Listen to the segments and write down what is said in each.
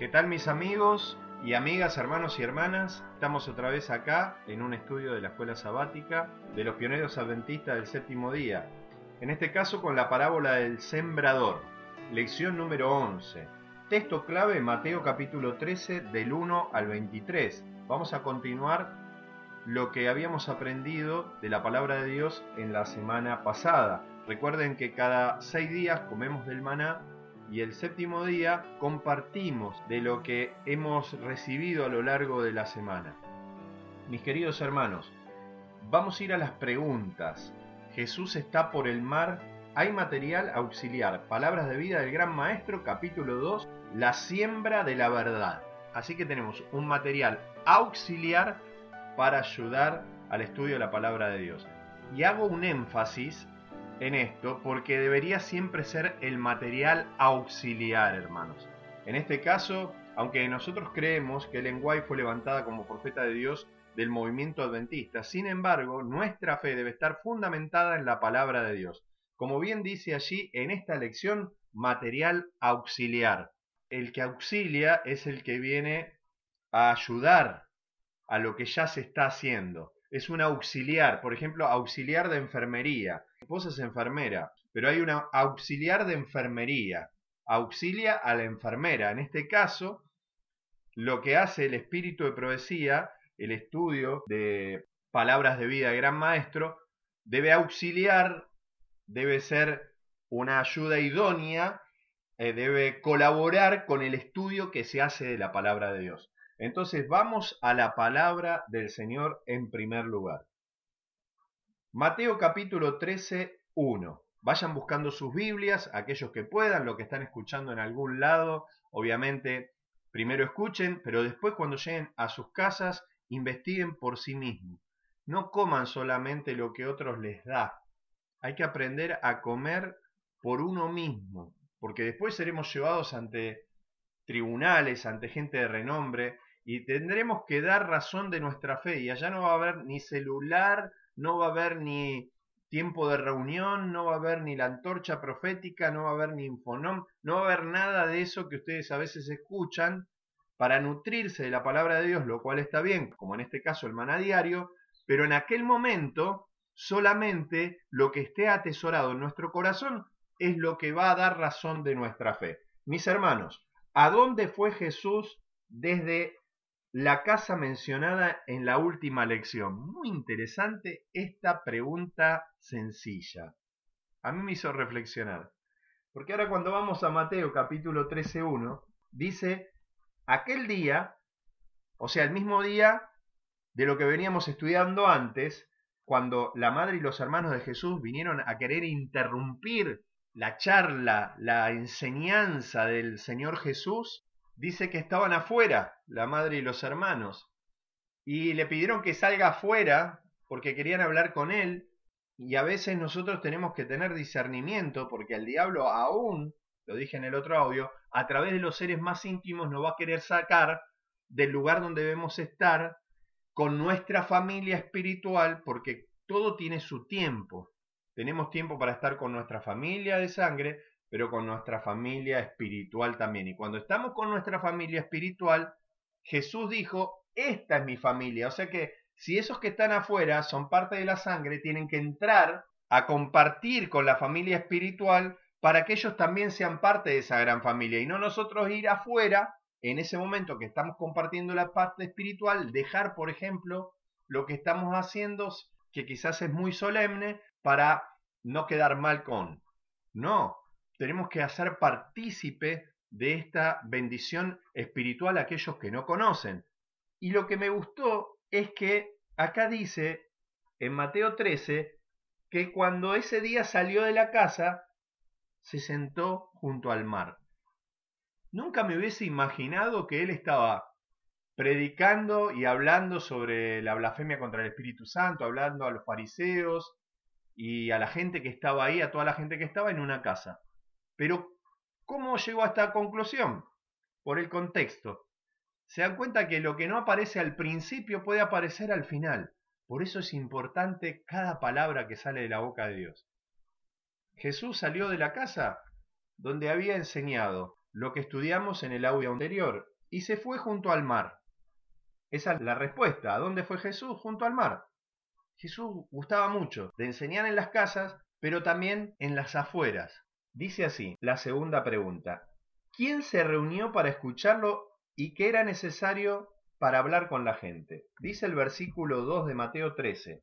¿Qué tal mis amigos y amigas, hermanos y hermanas? Estamos otra vez acá en un estudio de la escuela sabática de los pioneros adventistas del séptimo día. En este caso con la parábola del sembrador, lección número 11. Texto clave Mateo capítulo 13 del 1 al 23. Vamos a continuar lo que habíamos aprendido de la palabra de Dios en la semana pasada. Recuerden que cada seis días comemos del maná y el séptimo día compartimos de lo que hemos recibido a lo largo de la semana. Mis queridos hermanos, vamos a ir a las preguntas. Jesús está por el mar. Hay material auxiliar. Palabras de vida del Gran Maestro, capítulo 2, la siembra de la verdad. Así que tenemos un material auxiliar para ayudar al estudio de la palabra de Dios. Y hago un énfasis en esto porque debería siempre ser el material auxiliar, hermanos. En este caso, aunque nosotros creemos que Ellen White fue levantada como profeta de Dios del movimiento adventista, sin embargo, nuestra fe debe estar fundamentada en la palabra de Dios. Como bien dice allí en esta lección, material auxiliar. El que auxilia es el que viene a ayudar a lo que ya se está haciendo. Es un auxiliar, por ejemplo, auxiliar de enfermería vos es enfermera, pero hay una auxiliar de enfermería, auxilia a la enfermera. En este caso, lo que hace el espíritu de profecía, el estudio de palabras de vida de gran maestro, debe auxiliar, debe ser una ayuda idónea, eh, debe colaborar con el estudio que se hace de la palabra de Dios. Entonces vamos a la palabra del Señor en primer lugar. Mateo capítulo 13, 1. Vayan buscando sus Biblias, aquellos que puedan, lo que están escuchando en algún lado, obviamente primero escuchen, pero después cuando lleguen a sus casas, investiguen por sí mismos. No coman solamente lo que otros les da. Hay que aprender a comer por uno mismo, porque después seremos llevados ante tribunales, ante gente de renombre, y tendremos que dar razón de nuestra fe, y allá no va a haber ni celular, no va a haber ni tiempo de reunión, no va a haber ni la antorcha profética, no va a haber ni infonom, no va a haber nada de eso que ustedes a veces escuchan para nutrirse de la palabra de Dios, lo cual está bien, como en este caso el maná diario, pero en aquel momento solamente lo que esté atesorado en nuestro corazón es lo que va a dar razón de nuestra fe. Mis hermanos, ¿a dónde fue Jesús desde la casa mencionada en la última lección. Muy interesante esta pregunta sencilla. A mí me hizo reflexionar. Porque ahora cuando vamos a Mateo capítulo 13.1, dice, aquel día, o sea, el mismo día de lo que veníamos estudiando antes, cuando la madre y los hermanos de Jesús vinieron a querer interrumpir la charla, la enseñanza del Señor Jesús, dice que estaban afuera, la madre y los hermanos, y le pidieron que salga afuera porque querían hablar con él, y a veces nosotros tenemos que tener discernimiento porque el diablo aún, lo dije en el otro audio, a través de los seres más íntimos nos va a querer sacar del lugar donde debemos estar con nuestra familia espiritual porque todo tiene su tiempo. Tenemos tiempo para estar con nuestra familia de sangre, pero con nuestra familia espiritual también. Y cuando estamos con nuestra familia espiritual, Jesús dijo, esta es mi familia. O sea que si esos que están afuera son parte de la sangre, tienen que entrar a compartir con la familia espiritual para que ellos también sean parte de esa gran familia y no nosotros ir afuera en ese momento que estamos compartiendo la parte espiritual, dejar, por ejemplo, lo que estamos haciendo, que quizás es muy solemne, para no quedar mal con. No, tenemos que hacer partícipe de esta bendición espiritual a aquellos que no conocen. Y lo que me gustó es que acá dice, en Mateo 13, que cuando ese día salió de la casa, se sentó junto al mar. Nunca me hubiese imaginado que él estaba predicando y hablando sobre la blasfemia contra el Espíritu Santo, hablando a los fariseos y a la gente que estaba ahí, a toda la gente que estaba en una casa. Pero, ¿cómo llegó a esta conclusión? Por el contexto. Se dan cuenta que lo que no aparece al principio puede aparecer al final. Por eso es importante cada palabra que sale de la boca de Dios. Jesús salió de la casa donde había enseñado lo que estudiamos en el audio anterior y se fue junto al mar. Esa es la respuesta. ¿A dónde fue Jesús? Junto al mar. Jesús gustaba mucho de enseñar en las casas, pero también en las afueras. Dice así la segunda pregunta. ¿Quién se reunió para escucharlo y qué era necesario para hablar con la gente? Dice el versículo 2 de Mateo 13.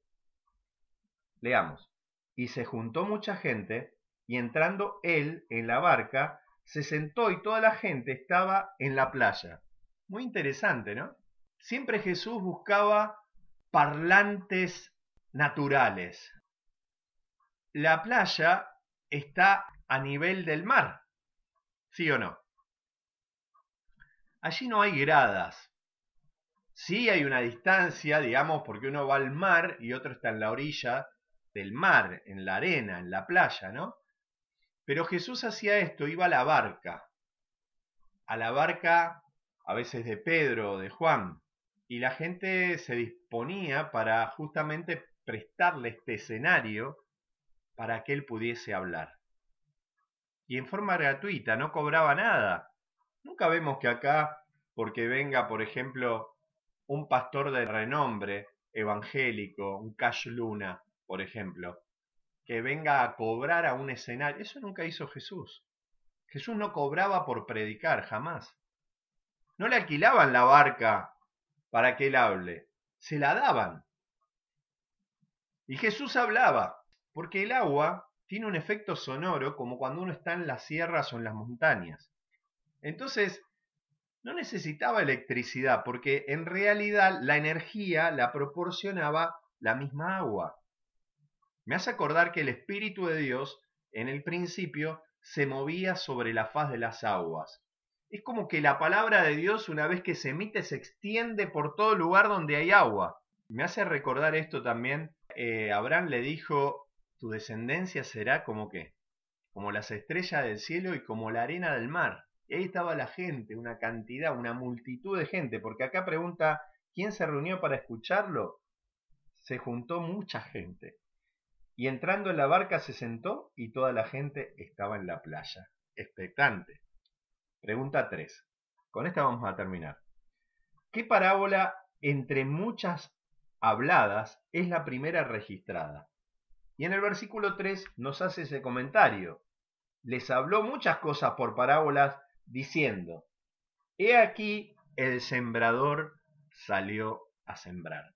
Leamos. Y se juntó mucha gente, y entrando él en la barca, se sentó y toda la gente estaba en la playa. Muy interesante, ¿no? Siempre Jesús buscaba parlantes naturales. La playa está a nivel del mar, ¿sí o no? Allí no hay gradas. Sí hay una distancia, digamos, porque uno va al mar y otro está en la orilla del mar, en la arena, en la playa, ¿no? Pero Jesús hacía esto, iba a la barca, a la barca a veces de Pedro o de Juan, y la gente se disponía para justamente prestarle este escenario para que él pudiese hablar. Y en forma gratuita, no cobraba nada. Nunca vemos que acá, porque venga, por ejemplo, un pastor de renombre evangélico, un Cash Luna, por ejemplo, que venga a cobrar a un escenario. Eso nunca hizo Jesús. Jesús no cobraba por predicar, jamás. No le alquilaban la barca para que él hable, se la daban. Y Jesús hablaba, porque el agua tiene un efecto sonoro como cuando uno está en las sierras o en las montañas. Entonces, no necesitaba electricidad, porque en realidad la energía la proporcionaba la misma agua me hace acordar que el Espíritu de Dios en el principio se movía sobre la faz de las aguas. Es como que la palabra de Dios una vez que se emite se extiende por todo lugar donde hay agua. Me hace recordar esto también. Eh, Abraham le dijo, tu descendencia será como qué? Como las estrellas del cielo y como la arena del mar. Y ahí estaba la gente, una cantidad, una multitud de gente, porque acá pregunta, ¿quién se reunió para escucharlo? Se juntó mucha gente. Y entrando en la barca se sentó y toda la gente estaba en la playa, expectante. Pregunta 3. Con esta vamos a terminar. ¿Qué parábola entre muchas habladas es la primera registrada? Y en el versículo 3 nos hace ese comentario. Les habló muchas cosas por parábolas diciendo, He aquí el sembrador salió a sembrar.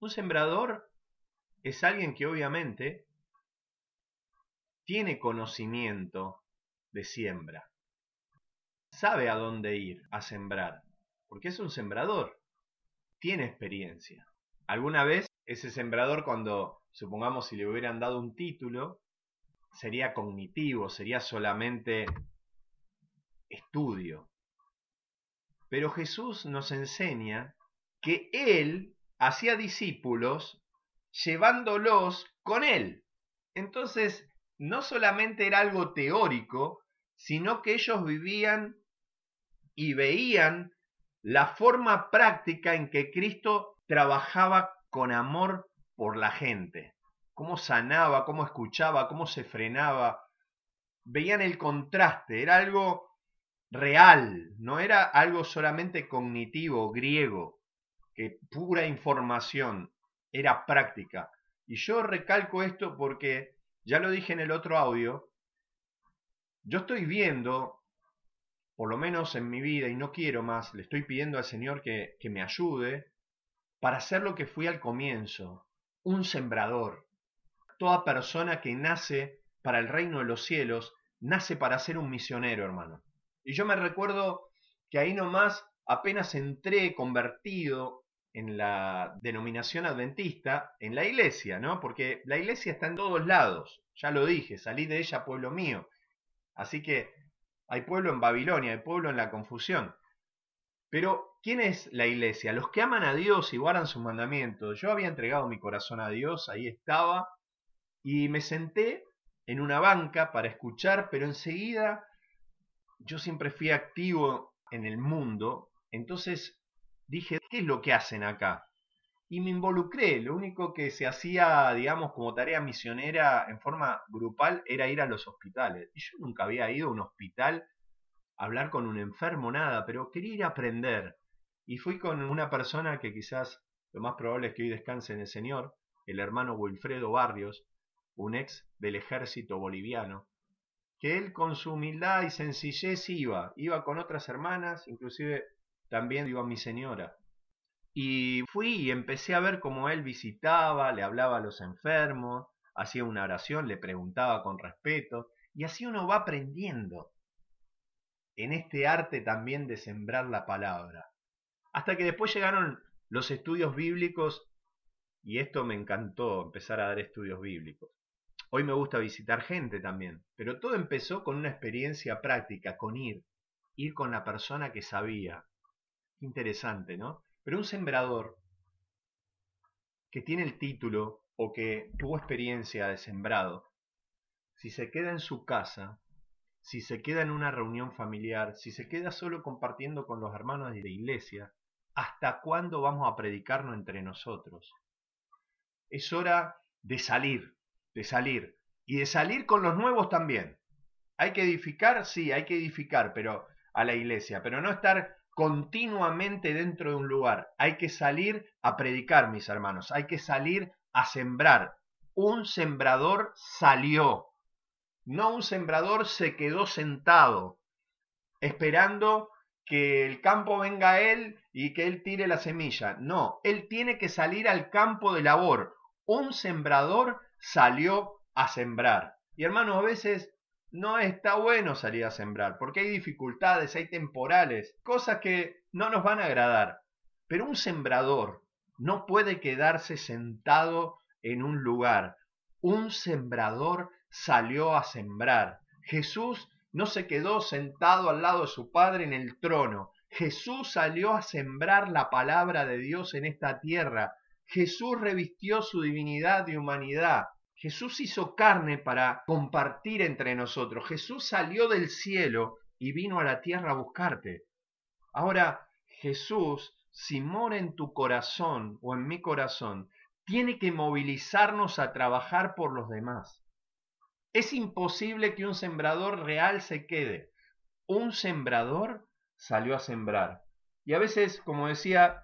Un sembrador es alguien que obviamente tiene conocimiento de siembra, sabe a dónde ir a sembrar, porque es un sembrador, tiene experiencia. Alguna vez ese sembrador cuando, supongamos, si le hubieran dado un título, sería cognitivo, sería solamente estudio. Pero Jesús nos enseña que Él hacía discípulos llevándolos con Él. Entonces, no solamente era algo teórico, sino que ellos vivían y veían la forma práctica en que Cristo trabajaba con amor por la gente, cómo sanaba, cómo escuchaba, cómo se frenaba. Veían el contraste, era algo real, no era algo solamente cognitivo, griego, que pura información, era práctica. Y yo recalco esto porque, ya lo dije en el otro audio, yo estoy viendo, por lo menos en mi vida, y no quiero más, le estoy pidiendo al Señor que, que me ayude para hacer lo que fui al comienzo, un sembrador. Toda persona que nace para el reino de los cielos, nace para ser un misionero, hermano. Y yo me recuerdo que ahí nomás apenas entré convertido en la denominación adventista, en la iglesia, ¿no? Porque la iglesia está en todos lados, ya lo dije, salí de ella pueblo mío. Así que hay pueblo en Babilonia, hay pueblo en la confusión. Pero, ¿quién es la iglesia? Los que aman a Dios y guardan sus mandamientos. Yo había entregado mi corazón a Dios, ahí estaba, y me senté en una banca para escuchar, pero enseguida yo siempre fui activo en el mundo, entonces dije, ¿qué es lo que hacen acá? Y me involucré, lo único que se hacía, digamos, como tarea misionera en forma grupal era ir a los hospitales. Y yo nunca había ido a un hospital hablar con un enfermo, nada, pero quería ir a aprender. Y fui con una persona que quizás lo más probable es que hoy descanse en el Señor, el hermano Wilfredo Barrios, un ex del ejército boliviano, que él con su humildad y sencillez iba, iba con otras hermanas, inclusive también iba mi señora. Y fui y empecé a ver cómo él visitaba, le hablaba a los enfermos, hacía una oración, le preguntaba con respeto, y así uno va aprendiendo en este arte también de sembrar la palabra. Hasta que después llegaron los estudios bíblicos y esto me encantó, empezar a dar estudios bíblicos. Hoy me gusta visitar gente también, pero todo empezó con una experiencia práctica, con ir, ir con la persona que sabía. Interesante, ¿no? Pero un sembrador que tiene el título o que tuvo experiencia de sembrado, si se queda en su casa, si se queda en una reunión familiar, si se queda solo compartiendo con los hermanos de la iglesia, ¿hasta cuándo vamos a predicarnos entre nosotros? Es hora de salir, de salir, y de salir con los nuevos también. Hay que edificar, sí, hay que edificar, pero a la iglesia, pero no estar continuamente dentro de un lugar. Hay que salir a predicar, mis hermanos, hay que salir a sembrar. Un sembrador salió, no un sembrador se quedó sentado esperando que el campo venga a él y que él tire la semilla. No, él tiene que salir al campo de labor. Un sembrador salió a sembrar. Y hermanos, a veces no está bueno salir a sembrar, porque hay dificultades, hay temporales, cosas que no nos van a agradar. Pero un sembrador no puede quedarse sentado en un lugar. Un sembrador salió a sembrar. Jesús no se quedó sentado al lado de su Padre en el trono. Jesús salió a sembrar la palabra de Dios en esta tierra. Jesús revistió su divinidad y humanidad. Jesús hizo carne para compartir entre nosotros. Jesús salió del cielo y vino a la tierra a buscarte. Ahora, Jesús, si mora en tu corazón o en mi corazón, tiene que movilizarnos a trabajar por los demás. Es imposible que un sembrador real se quede. Un sembrador salió a sembrar. Y a veces, como decía,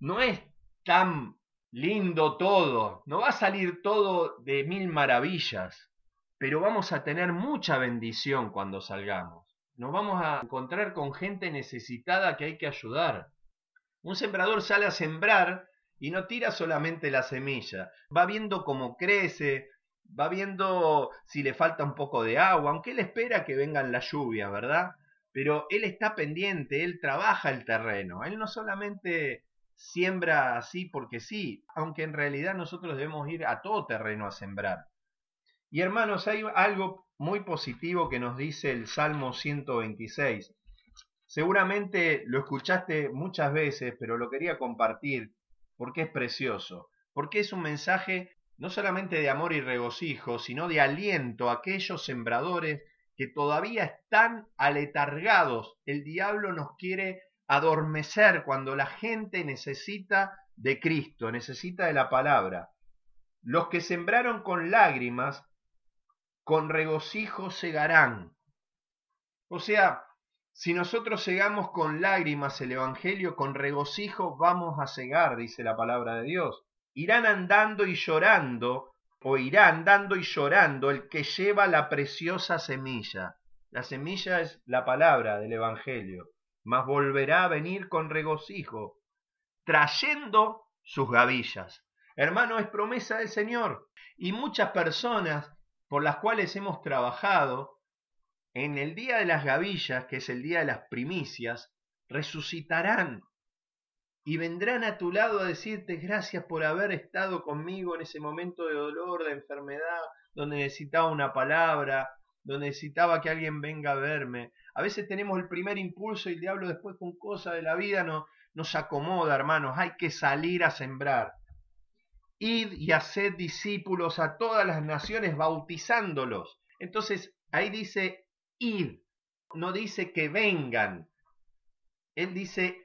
no es tan lindo todo, no va a salir todo de mil maravillas, pero vamos a tener mucha bendición cuando salgamos. Nos vamos a encontrar con gente necesitada que hay que ayudar. Un sembrador sale a sembrar y no tira solamente la semilla, va viendo cómo crece, va viendo si le falta un poco de agua, aunque él espera que vengan las lluvias, ¿verdad? Pero él está pendiente, él trabaja el terreno, él no solamente siembra así porque sí, aunque en realidad nosotros debemos ir a todo terreno a sembrar. Y hermanos, hay algo muy positivo que nos dice el Salmo 126. Seguramente lo escuchaste muchas veces, pero lo quería compartir porque es precioso, porque es un mensaje no solamente de amor y regocijo, sino de aliento a aquellos sembradores que todavía están aletargados. El diablo nos quiere adormecer cuando la gente necesita de Cristo, necesita de la palabra. Los que sembraron con lágrimas, con regocijo segarán. O sea, si nosotros segamos con lágrimas el Evangelio, con regocijo vamos a cegar, dice la palabra de Dios. Irán andando y llorando, o irá andando y llorando el que lleva la preciosa semilla. La semilla es la palabra del Evangelio mas volverá a venir con regocijo, trayendo sus gavillas. Hermano, es promesa del Señor. Y muchas personas por las cuales hemos trabajado, en el día de las gavillas, que es el día de las primicias, resucitarán y vendrán a tu lado a decirte gracias por haber estado conmigo en ese momento de dolor, de enfermedad, donde necesitaba una palabra, donde necesitaba que alguien venga a verme. A veces tenemos el primer impulso y el diablo después con cosas de la vida no, nos acomoda, hermanos. Hay que salir a sembrar. Id y haced discípulos a todas las naciones bautizándolos. Entonces ahí dice id, no dice que vengan. Él dice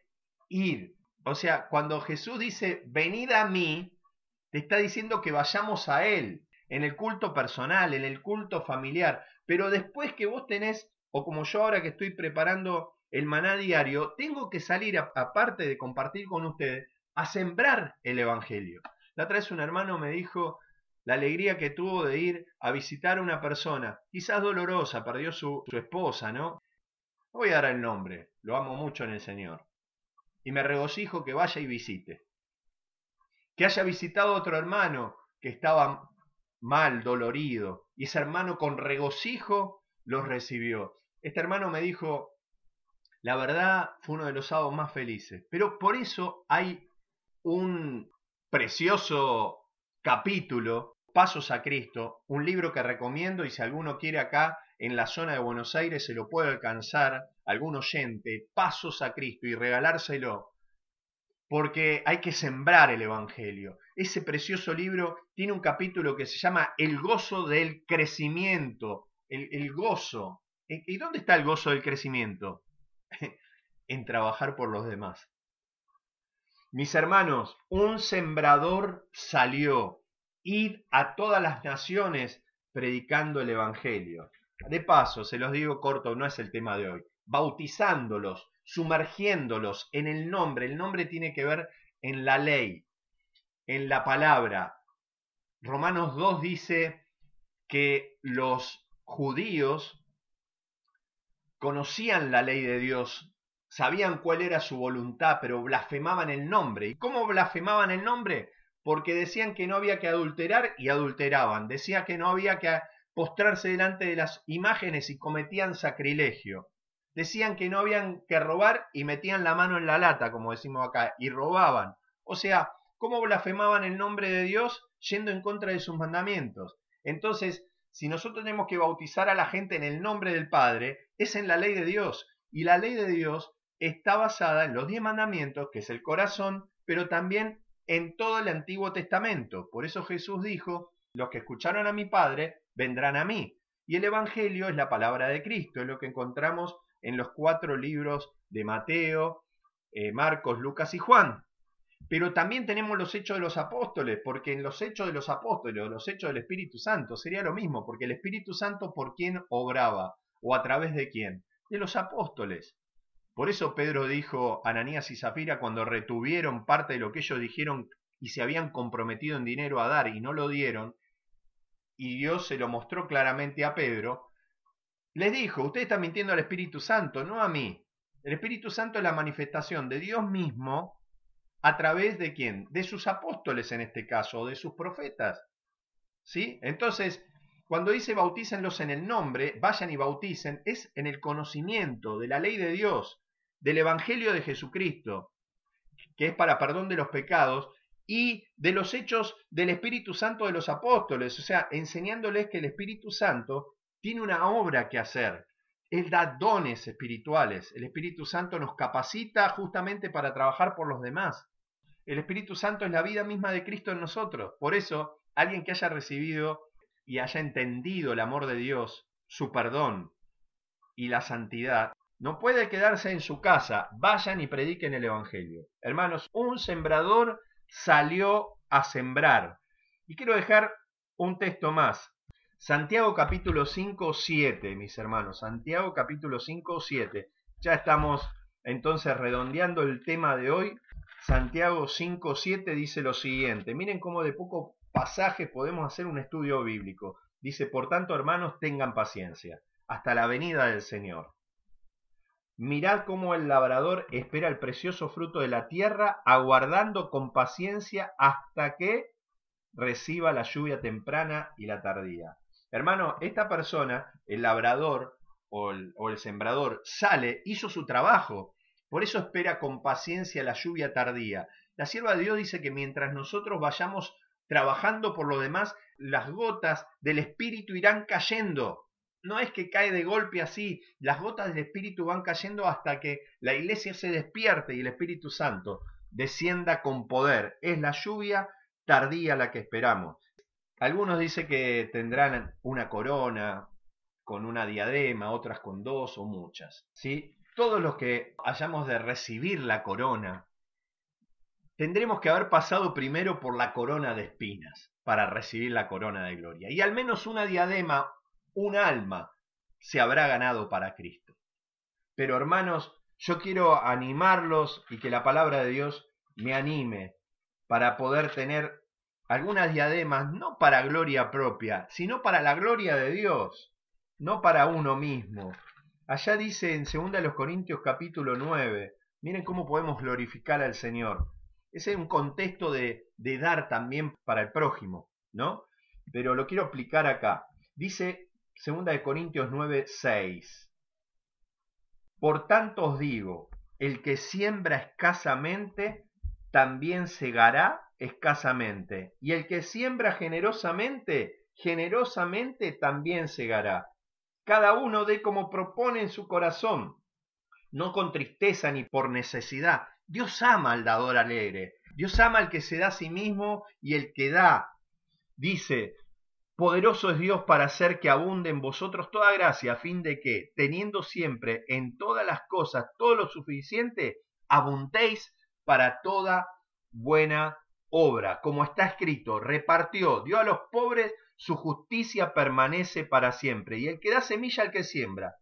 id. O sea, cuando Jesús dice venid a mí, te está diciendo que vayamos a Él, en el culto personal, en el culto familiar. Pero después que vos tenés o como yo ahora que estoy preparando el maná diario, tengo que salir, aparte de compartir con ustedes, a sembrar el Evangelio. La otra vez un hermano me dijo la alegría que tuvo de ir a visitar a una persona, quizás dolorosa, perdió su, su esposa, ¿no? No voy a dar el nombre, lo amo mucho en el Señor. Y me regocijo que vaya y visite. Que haya visitado a otro hermano que estaba mal, dolorido, y ese hermano con regocijo los recibió. Este hermano me dijo, la verdad fue uno de los sábados más felices, pero por eso hay un precioso capítulo, Pasos a Cristo, un libro que recomiendo y si alguno quiere acá en la zona de Buenos Aires se lo puede alcanzar, algún oyente, Pasos a Cristo y regalárselo, porque hay que sembrar el Evangelio. Ese precioso libro tiene un capítulo que se llama El gozo del crecimiento, el, el gozo, ¿Y dónde está el gozo del crecimiento? en trabajar por los demás. Mis hermanos, un sembrador salió, id a todas las naciones predicando el Evangelio. De paso, se los digo corto, no es el tema de hoy, bautizándolos, sumergiéndolos en el nombre. El nombre tiene que ver en la ley, en la palabra. Romanos 2 dice que los judíos conocían la ley de Dios, sabían cuál era su voluntad, pero blasfemaban el nombre. ¿Y cómo blasfemaban el nombre? Porque decían que no había que adulterar y adulteraban, decían que no había que postrarse delante de las imágenes y cometían sacrilegio. Decían que no habían que robar y metían la mano en la lata, como decimos acá, y robaban. O sea, ¿cómo blasfemaban el nombre de Dios yendo en contra de sus mandamientos? Entonces, si nosotros tenemos que bautizar a la gente en el nombre del Padre, es en la ley de Dios. Y la ley de Dios está basada en los diez mandamientos, que es el corazón, pero también en todo el Antiguo Testamento. Por eso Jesús dijo, los que escucharon a mi Padre vendrán a mí. Y el Evangelio es la palabra de Cristo, es lo que encontramos en los cuatro libros de Mateo, eh, Marcos, Lucas y Juan. Pero también tenemos los hechos de los apóstoles, porque en los hechos de los apóstoles los hechos del Espíritu Santo sería lo mismo, porque el Espíritu Santo por quién obraba o a través de quién? De los apóstoles. Por eso Pedro dijo a Ananías y Zafira cuando retuvieron parte de lo que ellos dijeron y se habían comprometido en dinero a dar y no lo dieron, y Dios se lo mostró claramente a Pedro, les dijo, usted está mintiendo al Espíritu Santo, no a mí. El Espíritu Santo es la manifestación de Dios mismo a través de quién? De sus apóstoles en este caso, o de sus profetas. ¿Sí? Entonces, cuando dice bautícenlos en el nombre, vayan y bauticen, es en el conocimiento de la ley de Dios, del Evangelio de Jesucristo. que es para perdón de los pecados, y de los hechos del Espíritu Santo de los apóstoles, o sea, enseñándoles que el Espíritu Santo tiene una obra que hacer. Él da dones espirituales. El Espíritu Santo nos capacita justamente para trabajar por los demás. El Espíritu Santo es la vida misma de Cristo en nosotros. Por eso, alguien que haya recibido y haya entendido el amor de Dios, su perdón y la santidad, no puede quedarse en su casa. Vayan y prediquen el Evangelio. Hermanos, un sembrador salió a sembrar. Y quiero dejar un texto más. Santiago capítulo 5, 7, mis hermanos. Santiago capítulo 5, 7. Ya estamos entonces redondeando el tema de hoy. Santiago 5, 7 dice lo siguiente. Miren cómo de poco pasaje podemos hacer un estudio bíblico. Dice, por tanto, hermanos, tengan paciencia hasta la venida del Señor. Mirad cómo el labrador espera el precioso fruto de la tierra, aguardando con paciencia hasta que reciba la lluvia temprana y la tardía. Hermano, esta persona, el labrador o el, sembrador, sale, hizo su trabajo, por eso espera con paciencia la lluvia tardía. La sierva de Dios dice que mientras nosotros vayamos trabajando por lo demás, las gotas del Espíritu irán cayendo no es que cae de golpe así, las gotas del Espíritu van cayendo hasta que la iglesia se despierte y el Espíritu Santo descienda con poder. Es la lluvia tardía la que esperamos. Algunos dicen que tendrán una corona con una diadema, otras con dos o muchas. ¿sí? Todos los que hayamos de recibir la corona, tendremos que haber pasado primero por la corona de espinas para recibir la corona de gloria. Y al menos una diadema un alma se habrá ganado para Cristo. Pero hermanos, yo quiero animarlos y que la palabra de Dios me anime para poder tener algunas diademas, no para gloria propia, sino para la gloria de Dios, no para uno mismo. Allá dice en 2 Corintios capítulo 9, miren cómo podemos glorificar al Señor. Ese es un contexto de, de dar también para el prójimo, ¿no? Pero lo quiero aplicar acá. Dice Segunda de Corintios 9, 6. Por tanto os digo, el que siembra escasamente, también segará escasamente. Y el que siembra generosamente, generosamente también segará. Cada uno dé como propone en su corazón, no con tristeza ni por necesidad. Dios ama al dador alegre. Dios ama al que se da a sí mismo y el que da. Dice, Poderoso es Dios para hacer que abunde en vosotros toda gracia, a fin de que, teniendo siempre en todas las cosas todo lo suficiente, abundéis para toda buena obra. Como está escrito, repartió, dio a los pobres, su justicia permanece para siempre. Y el que da semilla al que siembra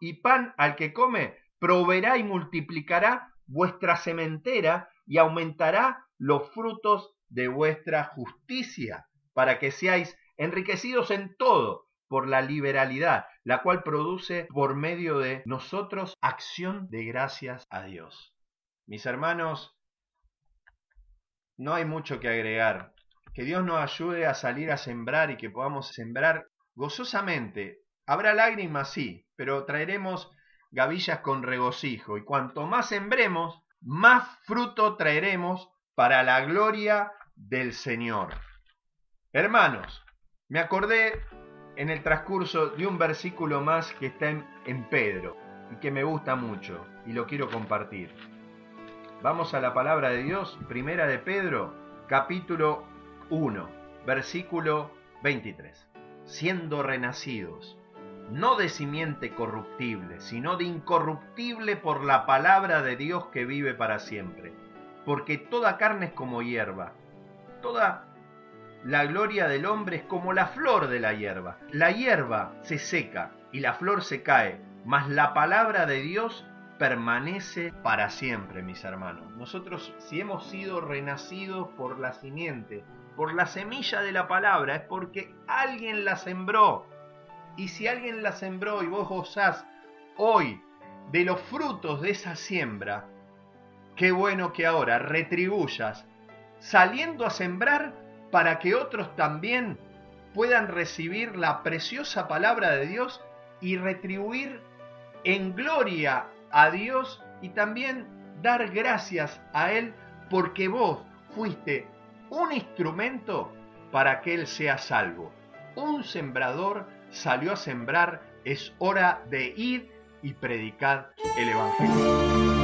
y pan al que come, proveerá y multiplicará vuestra sementera y aumentará los frutos de vuestra justicia, para que seáis enriquecidos en todo por la liberalidad, la cual produce por medio de nosotros acción de gracias a Dios. Mis hermanos, no hay mucho que agregar. Que Dios nos ayude a salir a sembrar y que podamos sembrar gozosamente. Habrá lágrimas, sí, pero traeremos gavillas con regocijo y cuanto más sembremos, más fruto traeremos para la gloria del Señor. Hermanos, me acordé en el transcurso de un versículo más que está en, Pedro y que me gusta mucho y lo quiero compartir. Vamos a la palabra de Dios, primera de Pedro, capítulo 1, versículo 23. Siendo renacidos, no de simiente corruptible, sino de incorruptible por la palabra de Dios que vive para siempre. Porque toda carne es como hierba, toda la gloria del hombre es como la flor de la hierba. La hierba se seca y la flor se cae, mas la palabra de Dios permanece para siempre, mis hermanos. Nosotros, si hemos sido renacidos por la simiente, por la semilla de la palabra, es porque alguien la sembró. Y si alguien la sembró y vos gozás hoy de los frutos de esa siembra, qué bueno que ahora retribuyas saliendo a sembrar para que otros también puedan recibir la preciosa palabra de Dios y retribuir en gloria a Dios y también dar gracias a Él porque vos fuiste un instrumento para que Él sea salvo. Un sembrador salió a sembrar, es hora de ir y predicar el Evangelio.